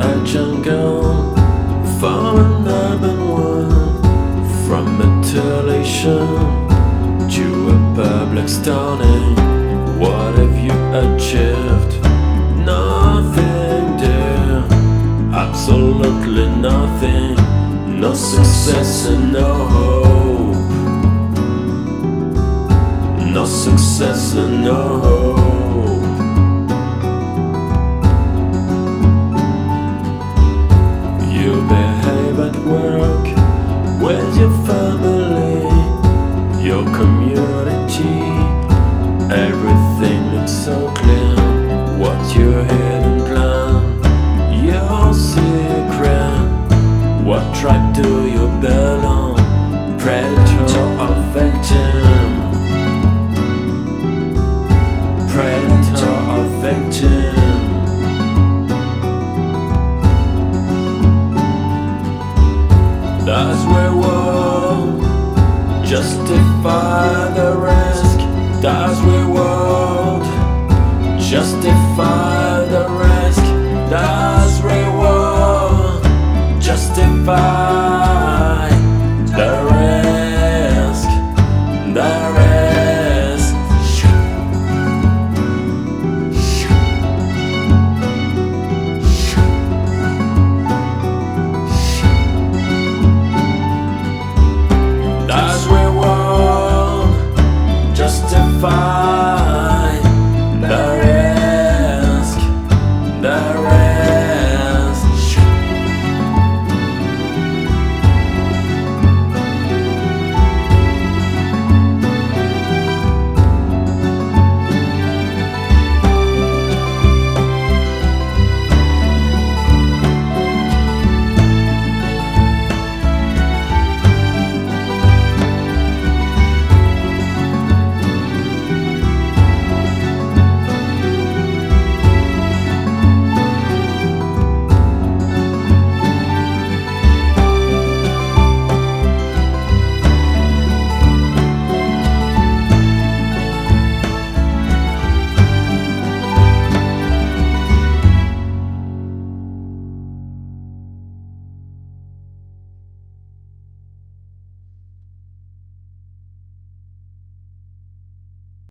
a jungle for an urban one From mutilation to a public stoning. What have you achieved? Nothing dear Absolutely nothing No success and no hope No success and no hope with your family, your community. Everything looks so clear. What's your hidden Does reward justify the risk? Does reward justify